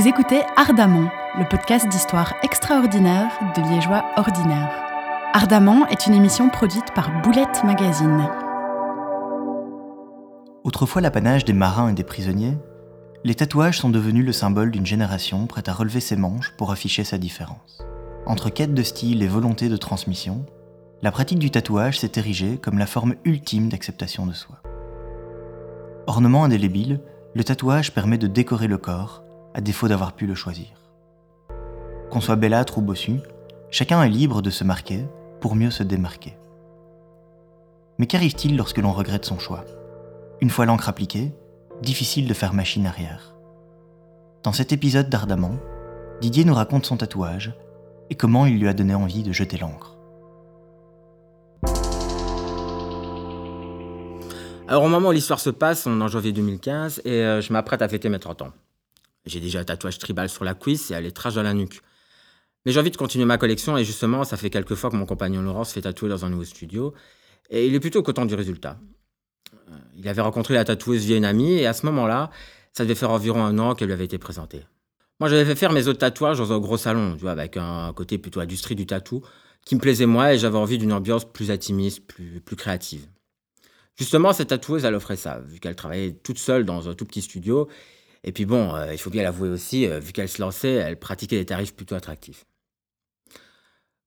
Vous écoutez Ardemment, le podcast d'histoire extraordinaire de Liégeois ordinaires. Ardemment est une émission produite par Boulette Magazine. Autrefois l'apanage des marins et des prisonniers, les tatouages sont devenus le symbole d'une génération prête à relever ses manches pour afficher sa différence. Entre quête de style et volonté de transmission, la pratique du tatouage s'est érigée comme la forme ultime d'acceptation de soi. Ornement indélébile, le tatouage permet de décorer le corps, à défaut d'avoir pu le choisir. Qu'on soit bellâtre ou bossu, chacun est libre de se marquer pour mieux se démarquer. Mais qu'arrive-t-il lorsque l'on regrette son choix? Une fois l'encre appliquée, difficile de faire machine arrière. Dans cet épisode d'Ardamant, Didier nous raconte son tatouage et comment il lui a donné envie de jeter l'encre. Alors au moment où l'histoire se passe, on est en janvier 2015 et euh, je m'apprête à fêter mes 30 ans. J'ai déjà un tatouage tribal sur la cuisse et à l'étrage dans la nuque. Mais j'ai envie de continuer ma collection et justement, ça fait quelques fois que mon compagnon Laurent se fait tatouer dans un nouveau studio et il est plutôt content du résultat. Euh, il avait rencontré la tatoueuse via une amie et à ce moment-là, ça devait faire environ un an qu'elle lui avait été présentée. Moi, j'avais fait faire mes autres tatouages dans un gros salon, tu vois, avec un côté plutôt industrie du tatou, qui me plaisait moi et j'avais envie d'une ambiance plus intimiste, plus, plus créative. Justement, cette tatoueuse, elle offrait ça, vu qu'elle travaillait toute seule dans un tout petit studio. Et puis bon, euh, il faut bien l'avouer aussi, euh, vu qu'elle se lançait, elle pratiquait des tarifs plutôt attractifs.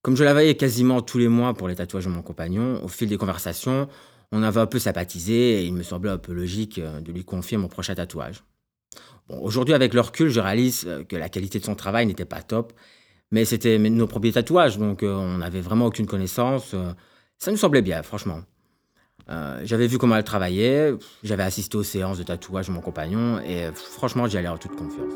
Comme je la voyais quasiment tous les mois pour les tatouages de mon compagnon, au fil des conversations, on avait un peu sympathisé et il me semblait un peu logique euh, de lui confier mon prochain tatouage. Bon, aujourd'hui, avec le recul, je réalise que la qualité de son travail n'était pas top, mais c'était nos premiers tatouages, donc on n'avait vraiment aucune connaissance. Ça nous semblait bien, franchement. Euh, j'avais vu comment elle travaillait, j'avais assisté aux séances de tatouage de mon compagnon et franchement j'y allais en toute confiance.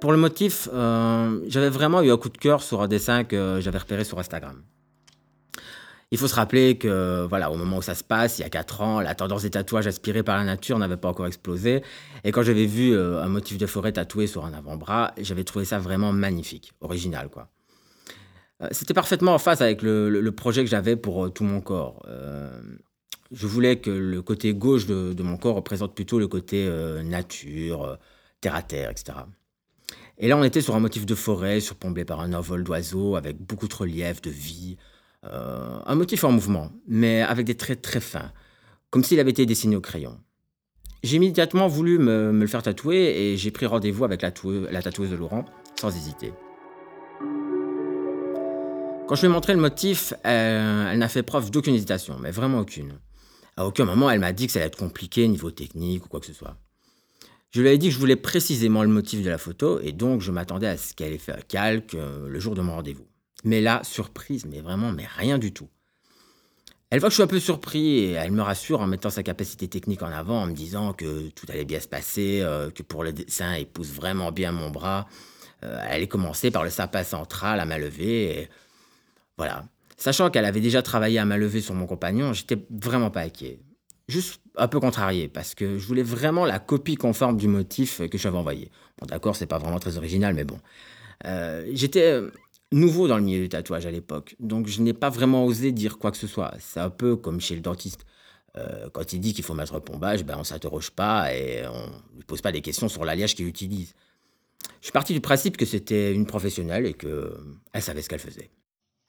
Pour le motif, euh, j'avais vraiment eu un coup de cœur sur un dessin que j'avais repéré sur Instagram. Il faut se rappeler que, voilà, au moment où ça se passe, il y a 4 ans, la tendance des tatouages aspirés par la nature n'avait pas encore explosé. Et quand j'avais vu euh, un motif de forêt tatoué sur un avant-bras, j'avais trouvé ça vraiment magnifique, original, quoi. Euh, c'était parfaitement en phase avec le, projet que j'avais pour euh, tout mon corps. Euh, je voulais que le côté gauche de, mon corps représente plutôt le côté nature, terre à terre, etc. Et là, on était sur un motif de forêt, surplombé par un envol d'oiseaux, avec beaucoup de relief, de vie. un motif en mouvement, mais avec des traits très fins, comme s'il avait été dessiné au crayon. J'ai immédiatement voulu me, le faire tatouer et j'ai pris rendez-vous avec la tatoueuse de Laurent, sans hésiter. Quand je lui ai montré le motif, euh, elle n'a fait preuve d'aucune hésitation, mais vraiment aucune. À aucun moment, elle m'a dit que ça allait être compliqué niveau technique ou quoi que ce soit. Je lui ai dit que je voulais précisément le motif de la photo et donc je m'attendais à ce qu'elle ait fait un calque euh, le jour de mon rendez-vous. Mais là, surprise, mais vraiment, mais rien du tout. Elle voit que je suis un peu surpris et elle me rassure en mettant sa capacité technique en avant, en me disant que tout allait bien se passer, euh, que pour le dessin, il pousse vraiment bien mon bras. elle allait commencer par le sapin central à ma levée et voilà. Sachant qu'elle avait déjà travaillé à ma levée sur mon compagnon, j'étais vraiment pas inquiet. Juste un peu contrarié, parce que je voulais vraiment la copie conforme du motif que j'avais envoyé. Bon, d'accord, c'est pas vraiment très original, mais bon. Euh, j'étais euh, nouveau dans le milieu du tatouage à l'époque, donc je n'ai pas vraiment osé dire quoi que ce soit. C'est un peu comme chez le dentiste. Euh, quand il dit qu'il faut mettre un pombage, ben on s'interroge pas et on lui pose pas des questions sur l'alliage qu'il utilise. Je suis parti du principe que c'était une professionnelle et qu'elle savait ce qu'elle faisait.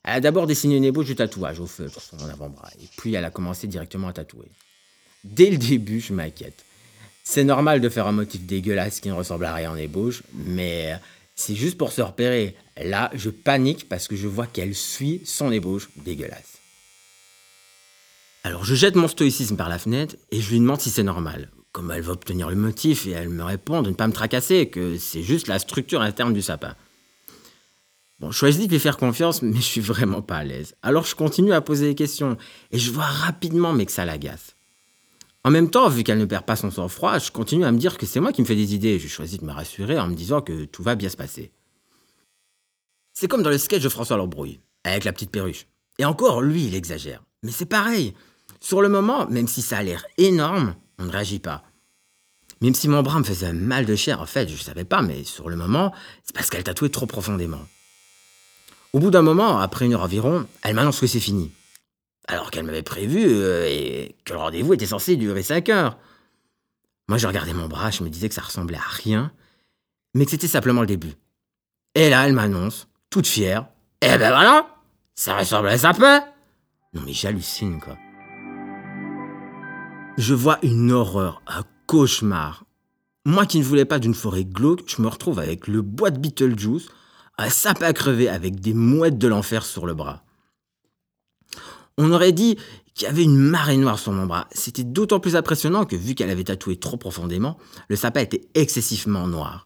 Elle a d'abord dessiné une ébauche du tatouage au feutre sur mon avant-bras, et puis elle a commencé directement à tatouer. Dès le début, je m'inquiète. C'est normal de faire un motif dégueulasse qui ne ressemble à rien en ébauche, mais c'est juste pour se repérer. Là, je panique parce que je vois qu'elle suit son ébauche dégueulasse. Alors je jette mon stoïcisme par la fenêtre et je lui demande si c'est normal. Comme elle va obtenir le motif et elle me répond de ne pas me tracasser, que c'est juste la structure interne du sapin. Bon, je choisis de lui faire confiance, mais je suis vraiment pas à l'aise. Alors je continue à poser des questions, et je vois rapidement mais que ça l'agace. En même temps, vu qu'elle ne perd pas son sang-froid, je continue à me dire que c'est moi qui me fais des idées. Je choisis de me rassurer en me disant que tout va bien se passer. C'est comme dans le sketch de François Lambrouille, avec la petite perruche. Et encore, lui, il exagère. Mais c'est pareil. Sur le moment, même si ça a l'air énorme, on ne réagit pas. Même si mon bras me faisait mal de chair, en fait, je ne savais pas, mais sur le moment, c'est parce qu'elle tatouait trop profondément. Au bout d'un moment, après une heure environ, elle m'annonce que c'est fini. Alors qu'elle m'avait prévu euh, et que le rendez-vous était censé durer 5 heures. Moi, je regardais mon bras, je me disais que ça ressemblait à rien, mais que c'était simplement le début. Et là, elle m'annonce, toute fière, Eh ben voilà, ça ressemble à un sapin Non mais j'hallucine, quoi. Je vois une horreur, un cauchemar. Moi qui ne voulais pas d'une forêt glauque, je me retrouve avec le bois de Beetlejuice, un sapin crevé avec des mouettes de l'enfer sur le bras. On aurait dit qu'il y avait une marée noire sur mon bras. C'était d'autant plus impressionnant que, vu qu'elle avait tatoué trop profondément, le sapin était excessivement noir.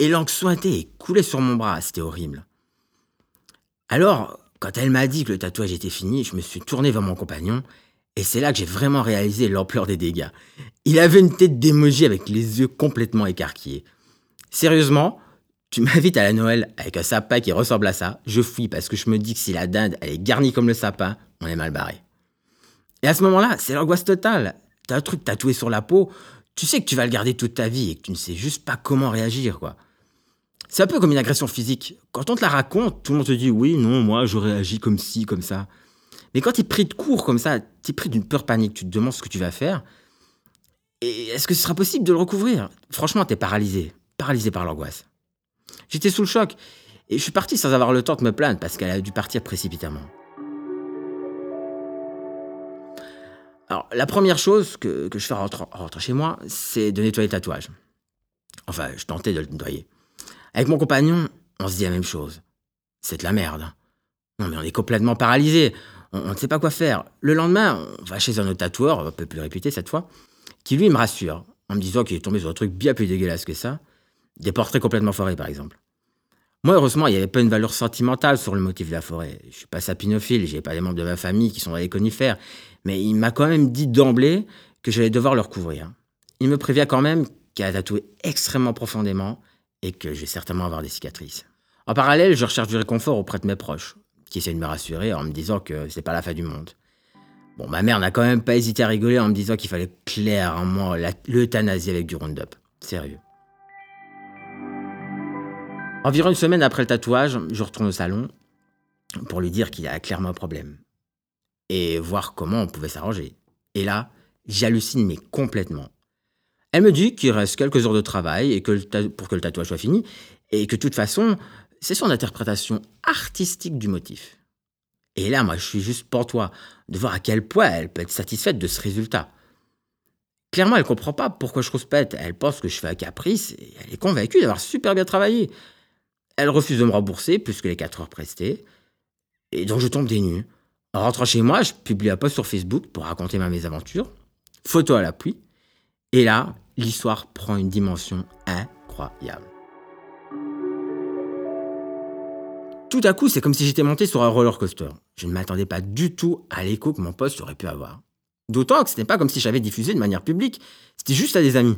Et l'encre sointée et coulait sur mon bras. C'était horrible. Alors, quand elle m'a dit que le tatouage était fini, je me suis tourné vers mon compagnon. Et c'est là que j'ai vraiment réalisé l'ampleur des dégâts. Il avait une tête d'émoji avec les yeux complètement écarquillés. Sérieusement, tu m'invites à la Noël avec un sapin qui ressemble à ça, je fouille parce que je me dis que si la dinde elle est garnie comme le sapin, on est mal barré. Et à ce moment-là, c'est l'angoisse totale. T'as un truc tatoué sur la peau, tu sais que tu vas le garder toute ta vie et que tu ne sais juste pas comment réagir, quoi. C'est un peu comme une agression physique. Quand on te la raconte, tout le monde te dit oui, non, moi je réagis comme ci, comme ça. Mais quand tu es pris de court comme ça, tu es pris d'une peur panique, tu te demandes ce que tu vas faire. Et est-ce que ce sera possible de le recouvrir? Franchement, tu es paralysé, paralysé par l'angoisse. J'étais sous le choc et je suis parti sans avoir le temps de me plaindre parce qu'elle a dû partir précipitamment. Alors, la première chose que, je fais en rentrant, chez moi, c'est de nettoyer le tatouage. Enfin, je tentais de le nettoyer. Avec mon compagnon, on se dit la même chose. C'est de la merde. Non, mais on est complètement paralysé. On, ne sait pas quoi faire. Le lendemain, on va chez un autre tatoueur, un peu plus réputé cette fois, qui lui me rassure, en me disant qu'il est tombé sur un truc bien plus dégueulasse que ça. Des portraits complètement forés, par exemple. Moi, heureusement, il n'y avait pas une valeur sentimentale sur le motif de la forêt. Je suis pas sapinophile, j'ai pas des membres de ma famille qui sont dans les conifères, mais il m'a quand même dit d'emblée que j'allais devoir le recouvrir. Il me prévient quand même qu'il a tatoué extrêmement profondément et que je vais certainement avoir des cicatrices. En parallèle, je recherche du réconfort auprès de mes proches, qui essaient de me rassurer en me disant que c'est pas la fin du monde. Bon, ma mère n'a quand même pas hésité à rigoler en me disant qu'il fallait clairement l'euthanasie avec du Roundup. Sérieux. Environ une semaine après le tatouage, je retourne au salon pour lui dire qu'il y a clairement un problème et voir comment on pouvait s'arranger. Et là, j'hallucine mais complètement. Elle me dit qu'il reste quelques heures de travail et que pour que le tatouage soit fini et que de toute façon, c'est son interprétation artistique du motif. Et là, moi, je suis juste toi de voir à quel point elle peut être satisfaite de ce résultat. Clairement, elle comprend pas pourquoi je rouspète. Elle pense que je fais un caprice et elle est convaincue d'avoir super bien travaillé. Elle refuse de me rembourser plus que les 4 heures prestées. Et donc je tombe des nues. En rentrant chez moi, je publie un post sur Facebook pour raconter ma mésaventure. Photo à l'appui. Et là, l'histoire prend une dimension incroyable. Tout à coup, c'est comme si j'étais monté sur un roller coaster. Je ne m'attendais pas du tout à l'écho que mon post aurait pu avoir. D'autant que ce n'est pas comme si j'avais diffusé de manière publique, c'était juste à des amis.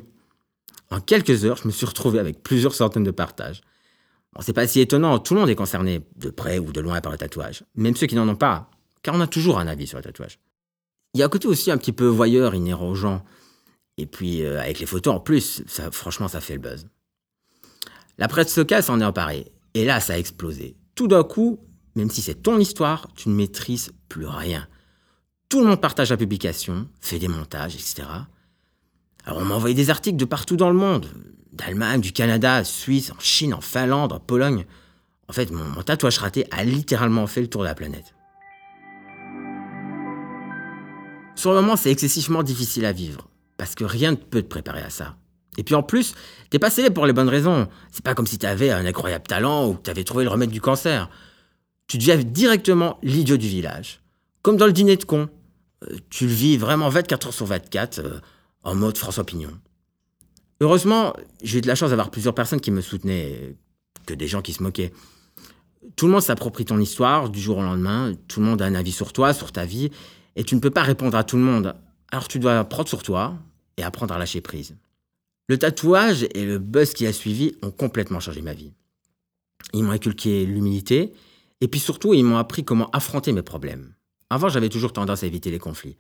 En quelques heures, je me suis retrouvé avec plusieurs centaines de partages. Bon, c'est pas si étonnant, tout le monde est concerné, de près ou de loin, par le tatouage. Même ceux qui n'en ont pas, car on a toujours un avis sur le tatouage. Il y a un côté aussi un petit peu voyeur inhérent. Et puis, euh, avec les photos en plus, franchement, ça fait le buzz. La presse locale s'en est emparée. Et là, ça a explosé. Tout d'un coup, même si c'est ton histoire, tu ne maîtrises plus rien. Tout le monde partage la publication, fait des montages, etc. Alors on m'a envoyé des articles de partout dans le monde d'Allemagne, du Canada, Suisse, en Chine, en Finlande, en Pologne. En fait, mon, tatouage raté a littéralement fait le tour de la planète. Sur le moment, c'est excessivement difficile à vivre, parce que rien ne peut te préparer à ça. Et puis en plus, t'es pas célèbre pour les bonnes raisons. C'est pas comme si t'avais un incroyable talent ou que t'avais trouvé le remède du cancer. Tu deviens directement l'idiot du village. Comme dans le dîner de con. Euh, tu le vis vraiment 24 heures sur 24, euh, en mode François Pignon. Heureusement, j'ai eu de la chance d'avoir plusieurs personnes qui me soutenaient, que des gens qui se moquaient. Tout le monde s'approprie ton histoire du jour au lendemain, tout le monde a un avis sur toi, sur ta vie, et tu ne peux pas répondre à tout le monde. Alors tu dois prendre sur toi et apprendre à lâcher prise. Le tatouage et le buzz qui a suivi ont complètement changé ma vie. Ils m'ont inculqué l'humilité, et puis surtout, ils m'ont appris comment affronter mes problèmes. Avant, j'avais toujours tendance à éviter les conflits.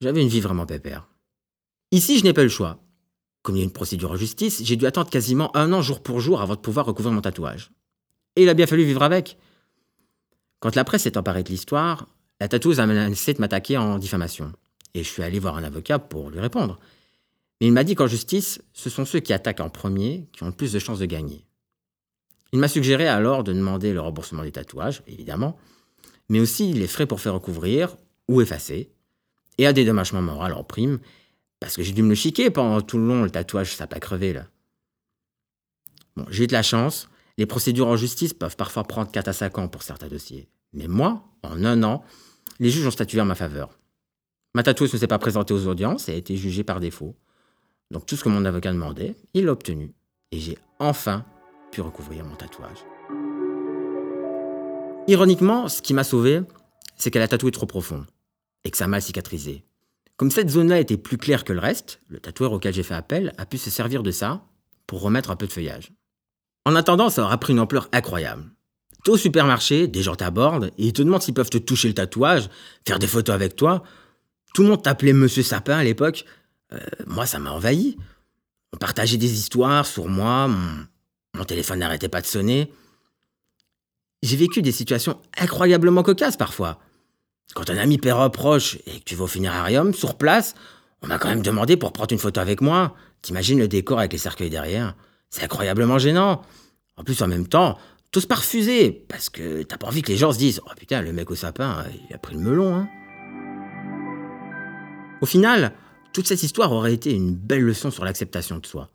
J'avais une vie vraiment pépère. Ici, je n'ai pas le choix. Comme il y a une procédure en justice, j'ai dû attendre quasiment un an jour pour jour avant de pouvoir recouvrir mon tatouage. Et il a bien fallu vivre avec. Quand la presse s'est emparée de l'histoire, la tatoueuse a menacé de m'attaquer en diffamation. Et je suis allé voir un avocat pour lui répondre. Mais il m'a dit qu'en justice, ce sont ceux qui attaquent en premier qui ont le plus de chances de gagner. Il m'a suggéré alors de demander le remboursement des tatouages, évidemment, mais aussi les frais pour faire recouvrir ou effacer, et un dédommagement moral en prime, parce que j'ai dû me le chiquer pendant tout le long, le tatouage, ça n'a pas crevé là. Bon, j'ai eu de la chance, les procédures en justice peuvent parfois prendre 4 à 5 ans pour certains dossiers. Mais moi, en un an, les juges ont statué en ma faveur. Ma tatoueuse ne s'est pas présentée aux audiences et a été jugée par défaut. Donc tout ce que mon avocat demandait, il l'a obtenu. Et j'ai enfin pu recouvrir mon tatouage. Ironiquement, ce qui m'a sauvé, c'est qu'elle a tatoué trop profond et que ça m'a cicatrisé. Comme cette zone-là était plus claire que le reste, le tatoueur auquel j'ai fait appel a pu se servir de ça pour remettre un peu de feuillage. En attendant, ça aura pris une ampleur incroyable. T'es au supermarché, des gens t'abordent et ils te demandent s'ils peuvent te toucher le tatouage, faire des photos avec toi. Tout le monde t'appelait Monsieur Sapin à l'époque. Euh, moi, ça m'a envahi. On partageait des histoires sur moi, mon téléphone n'arrêtait pas de sonner. J'ai vécu des situations incroyablement cocasses parfois. Quand un ami perd proche et que tu vas au funérarium, sur place, on m'a quand même demandé pour prendre une photo avec moi. T'imagines le décor avec les cercueils derrière? C'est incroyablement gênant. En plus, en même temps, tous pas refuser, parce que t'as pas envie que les gens se disent Oh putain, le mec au sapin, il a pris le melon, hein. Au final, toute cette histoire aurait été une belle leçon sur l'acceptation de soi.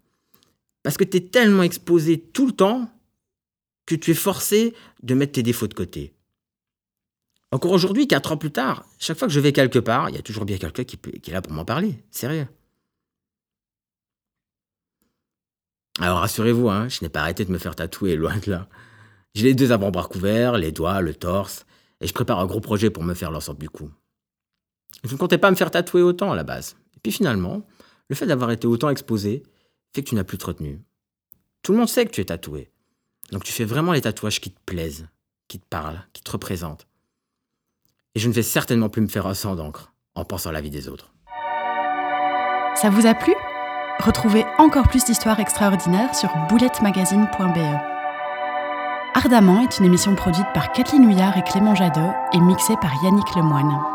Parce que t'es tellement exposé tout le temps que tu es forcé de mettre tes défauts de côté. Encore aujourd'hui, quatre ans plus tard, chaque fois que je vais quelque part, il y a toujours bien quelqu'un qui, est là pour m'en parler. Sérieux. Alors rassurez-vous, hein, je n'ai pas arrêté de me faire tatouer, loin de là. J'ai les deux avant-bras couverts, les doigts, le torse, et je prépare un gros projet pour me faire l'ensemble du cou. Je ne comptais pas me faire tatouer autant à la base. Et puis finalement, le fait d'avoir été autant exposé fait que tu n'as plus de retenue. Tout le monde sait que tu es tatoué. Donc tu fais vraiment les tatouages qui te plaisent, qui te parlent, qui te représentent. Et je ne vais certainement plus me faire un sang d'encre en pensant à la vie des autres. Ça vous a plu? Retrouvez encore plus d'histoires extraordinaires sur boulettemagazine.be. Ardemment est une émission produite par Kathleen Huyard et Clément Jadot et mixée par Yannick Lemoine.